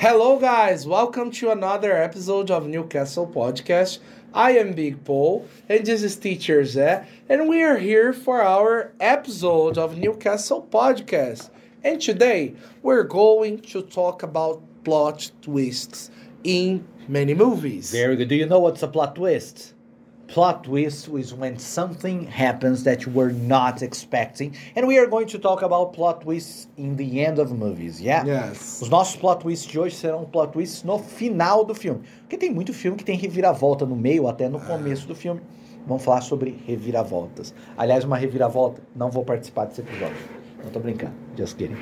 Hello, guys. Welcome to another episode of Newcastle Podcast. I am Big Paul, and this is Teacher Zé, and we are here for our episode of Newcastle Podcast. And today we're going to talk about plot twists in many movies. Very good. Do you know what's a plot twist? Plot twist is when something happens that you were not expecting. And we are going to talk about plot twists in the end of movies, yeah? Yes. Os nossos plot twists de hoje serão plot twists no final do filme. Porque tem muito filme que tem reviravolta no meio, até no começo do filme. Vamos falar sobre reviravoltas. Aliás, uma reviravolta, não vou participar desse episódio. Não tô brincando, just kidding.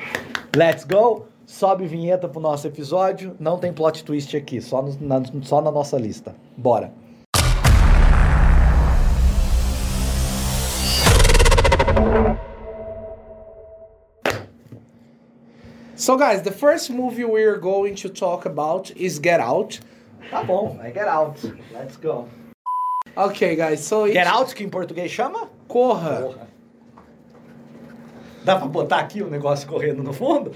Let's go! Sobe vinheta pro nosso episódio. Não tem plot twist aqui, só, no- na, só na nossa lista. Bora! So, guys, the first movie we're going to talk about is Get Out. Tá bom, vai Get Out. Let's go. Okay, guys, so Get Out, que em português chama? Corra. Dá pra botar aqui o negócio correndo no fundo?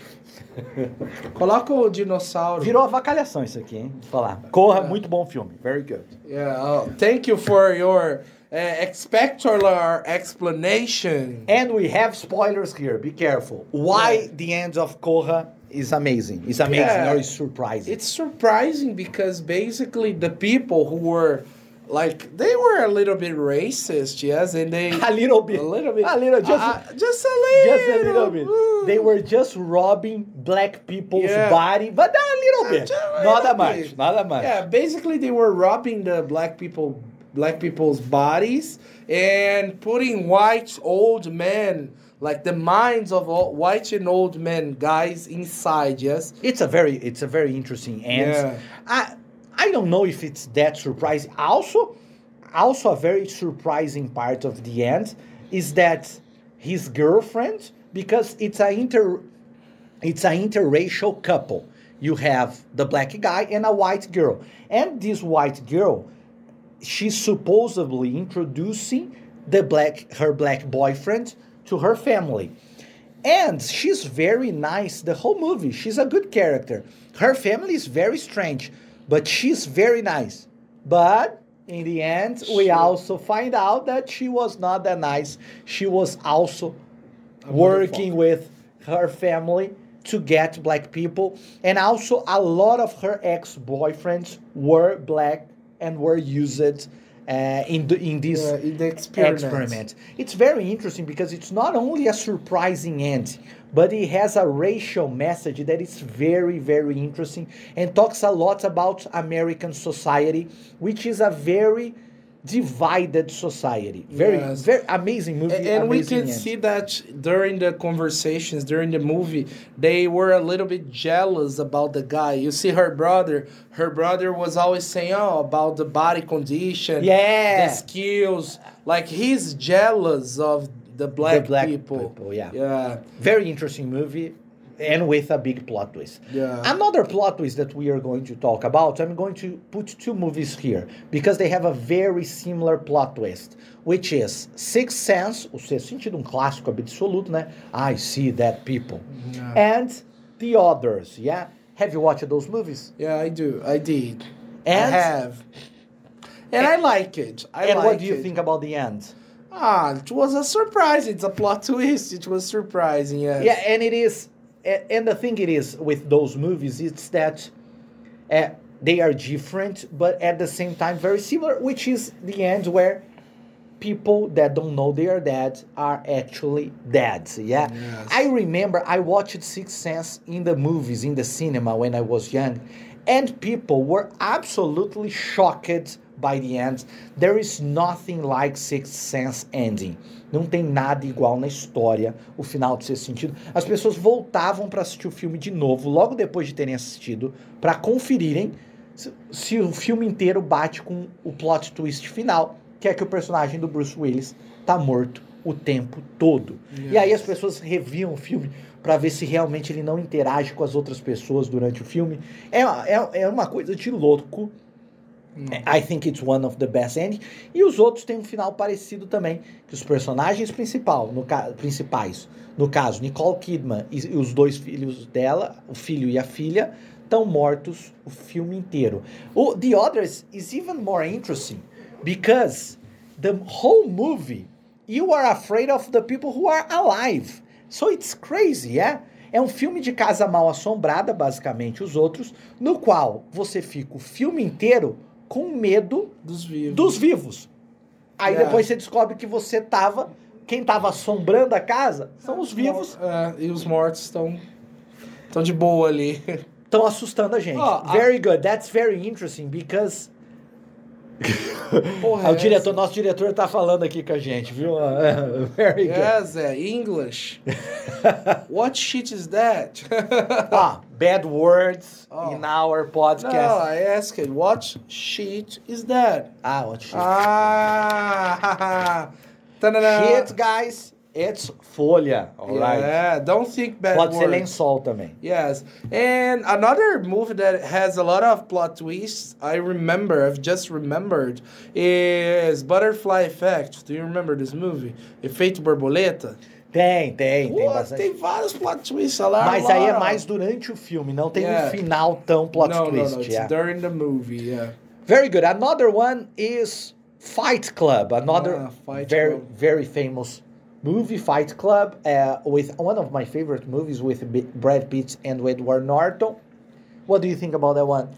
Coloca o dinossauro. Virou avacalhação isso aqui, hein? Vou falar. Corra, muito bom filme. Very good. Yeah, oh, thank you for your uh, spectacular explanation. And we have spoilers here. Be careful. Why the end of Corra is amazing. It's amazing Yeah. or it's surprising. It's surprising because basically the people who were like they were a little bit racist, yes, and they a little bit. a little bit, A little, just, uh, just a little, just a little bit. Ooh. They were just robbing black people's Yeah. body, but a little bit. A Nada little mais, bit. nada mais. Yeah, basically they were robbing the black people, black people's bodies and putting white old men, like the minds of all, white and old men, guys inside. Yes. It's a very it's a very interesting end. Yeah. I I don't know if it's that surprising. Also, also a very surprising part of the end is that his girlfriend, because it's a inter it's an interracial couple. You have the black guy and a white girl. And this white girl, she's supposedly introducing the black her black boyfriend to her family. And she's very nice the whole movie. She's a good character. Her family is very strange, but she's very nice. But in the end, we also find out that she was not that nice. She was also working with her family to get black people. And also, a lot of her ex boyfriends were black and were used uh, in, the, in this Yeah, in the experiment. experiment. It's very interesting because it's not only a surprising end, but it has a racial message that is very, very interesting and talks a lot about American society, which is a very divided society. Very, Yes. very amazing movie. And, and we can end. see that during the conversations, during the movie, they were a little bit jealous about the guy. You see her brother, her brother was always saying, Oh, about the body condition, Yeah. the skills. Like he's jealous of the black, black people. people, yeah. Yeah. Very interesting movie and with a big plot twist. Yeah. Another plot twist that we are going to talk about, I'm going to put two movies here because they have a very similar plot twist, which is Sixth Sense, o sexto sentido, um clássico absoluto, né? I see that people. Yeah. And The Others, yeah? Have you watched those movies? Yeah, I do. I did. I And- have. And, I like it. I and like what do you it. think about the end? Ah, it was a surprise. It's a plot twist. It was surprising, yes. Yeah, and it is, and the thing it is with those movies, it's that uh, they are different, but at the same time very similar, which is the end where people that don't know they are dead are actually dead. Yeah, Yes. I remember I watched Sixth Sense in the movies in the cinema when I was young, and people were absolutely shocked by the end. There is nothing like Sixth Sense ending. Não tem nada igual na história o final de Sexto Sentido. As pessoas voltavam para assistir o filme de novo, logo depois de terem assistido, para conferirem se, se o filme inteiro bate com o plot twist final, que é que o personagem do Bruce Willis tá morto o tempo todo. E aí as pessoas reviam o filme para ver se realmente ele não interage com as outras pessoas durante o filme. É, é, é uma coisa de louco. I think it's one of the best endings. E os outros têm um final parecido também, que os personagens principal, no principais, no caso, Nicole Kidman e, e os dois filhos dela, o filho e a filha, estão mortos o filme inteiro. O, the others is even more interesting because the whole movie you are afraid of the people who are alive. So it's crazy, yeah? É um filme de casa mal assombrada, basicamente, os outros, no qual você fica o filme inteiro com medo Dos vivos. dos vivos. Aí É. depois você descobre que você tava. Quem tava assombrando a casa são os vivos. É, e os mortos estão estão de boa ali. Estão assustando a gente. A- very good. That's very interesting because. Porra, Ah, o é diretor, nosso diretor tá falando aqui com a gente, viu? É, very good. Yes, é English. What shit is that? Ah, bad words Oh. in our no, podcast. I asked, what shit is that? Ah, what shit. Ah, Tanana. Shit, guys, it's folha. Alright. Yeah, don't think bad Pode ser words. lençol também. Yes, and another movie that has a lot of plot twists. I remember, I've just remembered, is Butterfly Effect. Do you remember this movie? Efeito Borboleta. Tem, tem, tem Pô, bastante. tem vários plot twists lá. Mas aí é mais durante o filme, não tem Yeah. um final tão plot no, twist. No, no, it's yeah. during the movie. Yeah. Very good. Another one is Fight Club. Another Ah, Fight very Club. very famous movie, Fight Club, uh, with one of my favorite movies with B- Brad Pitt and Edward Norton. What do you think about that one?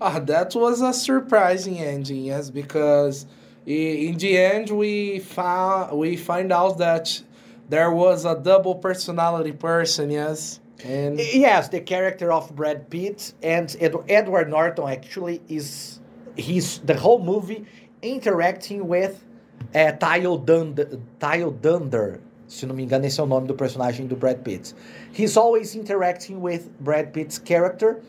Ah, that was a surprising ending, yes, because in the end we found we find out that there was a double personality person, yes, and Yes, the character of Brad Pitt and Ed- Edward Norton actually is he's the whole movie interacting with uh, Tyle Dunder, Tyle Dunder. Se não me engano, esse é o nome do personagem do Brad Pitt. He's always interacting with Brad Pitt's character,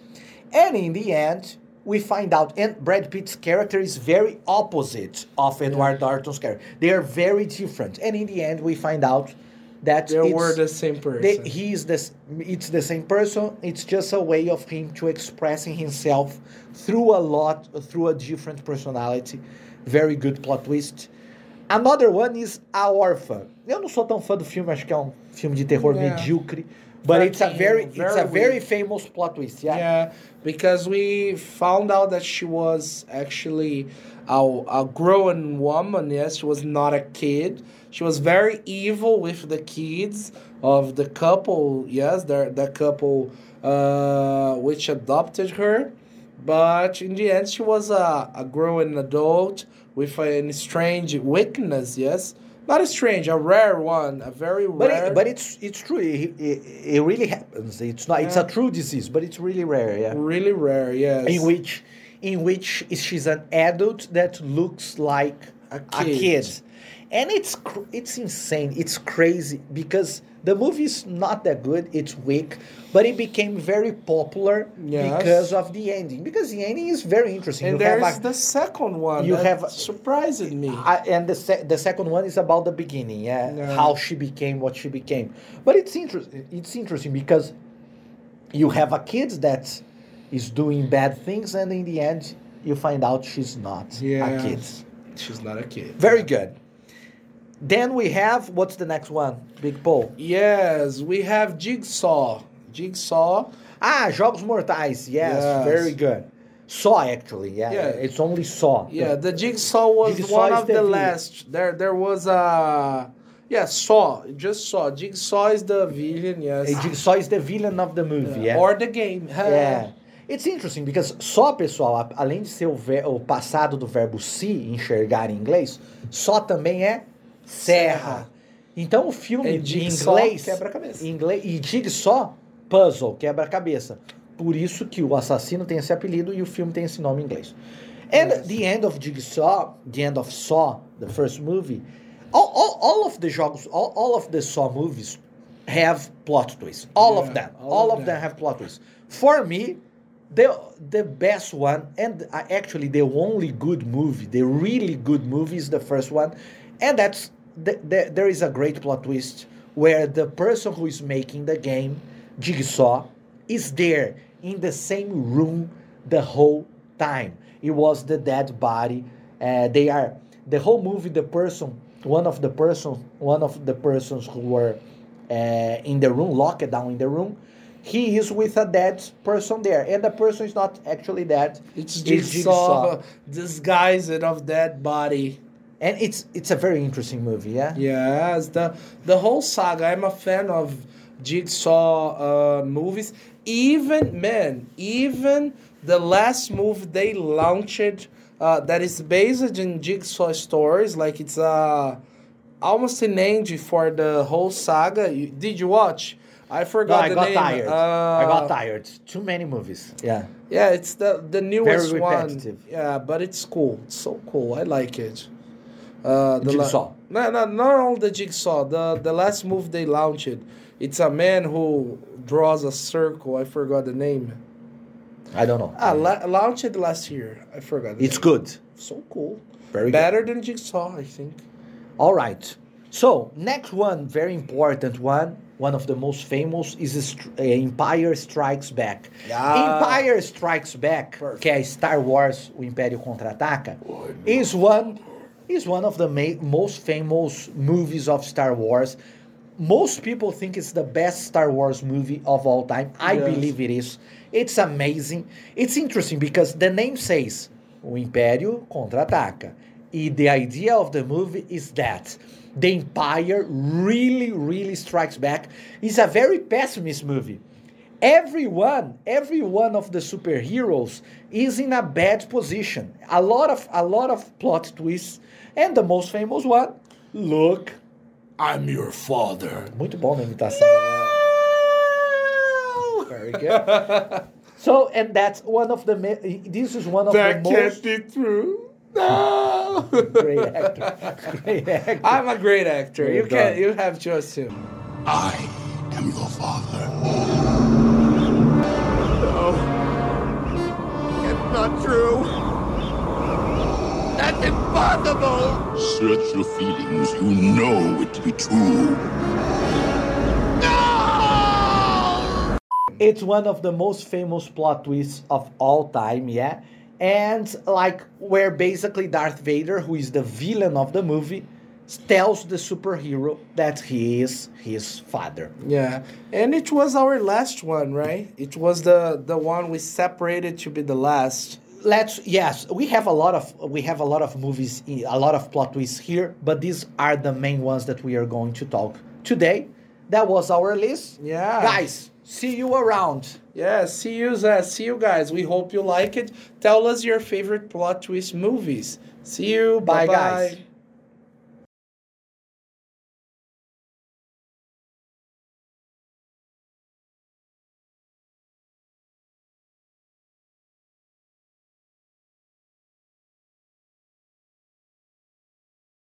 and in the end, we find out. And Brad Pitt's character is very opposite of Edward Norton's character. They are very different, and in the end, we find out that they were the same person. they, he is this. It's the same person. It's just a way of him to expressing himself through a lot, through a different personality. Very good plot twist. Another one is A Orphan. Eu não sou tão fã do filme. Acho que é um filme de terror Yeah. medíocre. But it's a Fraquinho, very, it's a very weak. famous plot twist. Yeah. Yeah, because we found out that she was actually a, a grown woman. Yes, she was not a kid. She was very evil with the kids of the couple. Yes, the the couple uh, which adopted her, but in the end, she was a, a grown adult with a strange weakness. Yes, not a strange, a rare one, a very But rare. it, but it's it's true. It, it, it really happens. It's not. It's a true disease, but it's really rare. Yeah. really rare. Yes. in which in which she's an adult that looks like A a kid. And it's cr- it's insane it's crazy because the movie is not that good it's weak but it became very popular Yes. because of the ending because the ending is very interesting And You there's a- the second one. you have surprised me. I- and the se- the second one is about the beginning, yeah, how she became what she became. But it's interesting. It's interesting because you have a kid that is doing bad things, and in the end, you find out she's not a kid. She's not a kid. Very good. Then we have what's the next one? Big Paul. Yes, we have Jigsaw. Jigsaw. Ah, Jogos Mortais. Yes, Yes. very good. Saw actually, yeah. Yeah. It's only Saw. Yeah, the Jigsaw was Jigsaw one of the the, last. There, there was a. Yeah, Saw. Just Saw. Jigsaw is the villain. Yes. Jigsaw is the villain of the movie. Yeah. Or the game. Yeah. It's interesting because só, pessoal, além de ser o, ver- o passado do verbo see, enxergar em inglês, só também é serra. Então o filme E de jigsaw, inglês, quebra-cabeça. inglês e jigsaw, puzzle, quebra-cabeça. Por isso que o assassino tem esse apelido e o filme tem esse nome em inglês. And Yes. the end of Jigsaw, the end of Saw, the first movie, all, all, all of the jogos, all, all of the Saw movies have plot twists. All of Yeah, them. all All, of of them. them have plot twists. For me, the the best one and actually the only good movie, the really good movie is the first one, and that's the, the, there is a great plot twist where the person who is making the game, Jigsaw, is there in the same room the whole time. It was the dead body. Uh, they are the whole movie. The person, one of the person, one of the persons who were uh, in the room, locked down in the room, he is with a dead person there, and the person is not actually dead. It's It's Jigsaw, disguised of dead body. And it's it's a very interesting movie. Yeah. Yes, the the whole saga. I'm a fan of Jigsaw uh, movies. Even man, even the last movie they launched uh, that is based in Jigsaw stories, like it's uh, almost an end for the whole saga. You, did you watch? I forgot. No, forgot I the got name. tired. Uh, I got tired. Too many movies. Yeah. Yeah, it's the the newest one. repetitive. Yeah, but it's cool. It's so cool. I like it. Uh, the la- Jigsaw. no, no, not all the jigsaw. The the last move they launched. It's a man who draws a circle. I forgot the name. I don't know. Ah, la- launched last year. I forgot. The it's name. good. So cool. Very good. Better than jigsaw, I think. All right. So next one, very important one, one of the most famous is uh, Empire Strikes Back. Yeah. Empire Strikes Back, Perfect. que é Star Wars, o Império Contra-Ataca, is one is one of the ma- most famous movies of Star Wars. Most people think it's the best Star Wars movie of all time. I Yes. believe it is. It's amazing. It's interesting because the name says o Império contra-ataca. E the idea of the movie is that the Empire really, really strikes back. It's a very pessimist movie. Everyone, every one of the superheroes is in a bad position. A lot of a lot of plot twists. And the most famous one, look. I'm your father. Muito bom na imitação. Very good. So, and that's one of the. This is one of That the can't most be true. No. great actor. Great actor. I'm a great actor. Well you can done. you have to assume. I am your father. True. That's impossible. Search your feelings. You know it to be true. No! It's one of the most famous plot twists of all time, yeah. And like where basically Darth Vader, who is the villain of the movie, tells the superhero that he is his father. Yeah, and it was our last one, right? It was the the one we separated to be the last. Let's yes, we have a lot of we have a lot of movies, a lot of plot twists here, but these are the main ones that we are going to talk today. That was our list. Yeah. Guys, see you around. Yeah, see you, uh, see you guys. We hope you like it. Tell us your favorite plot twist movies. See you. Bye, Bye, guys.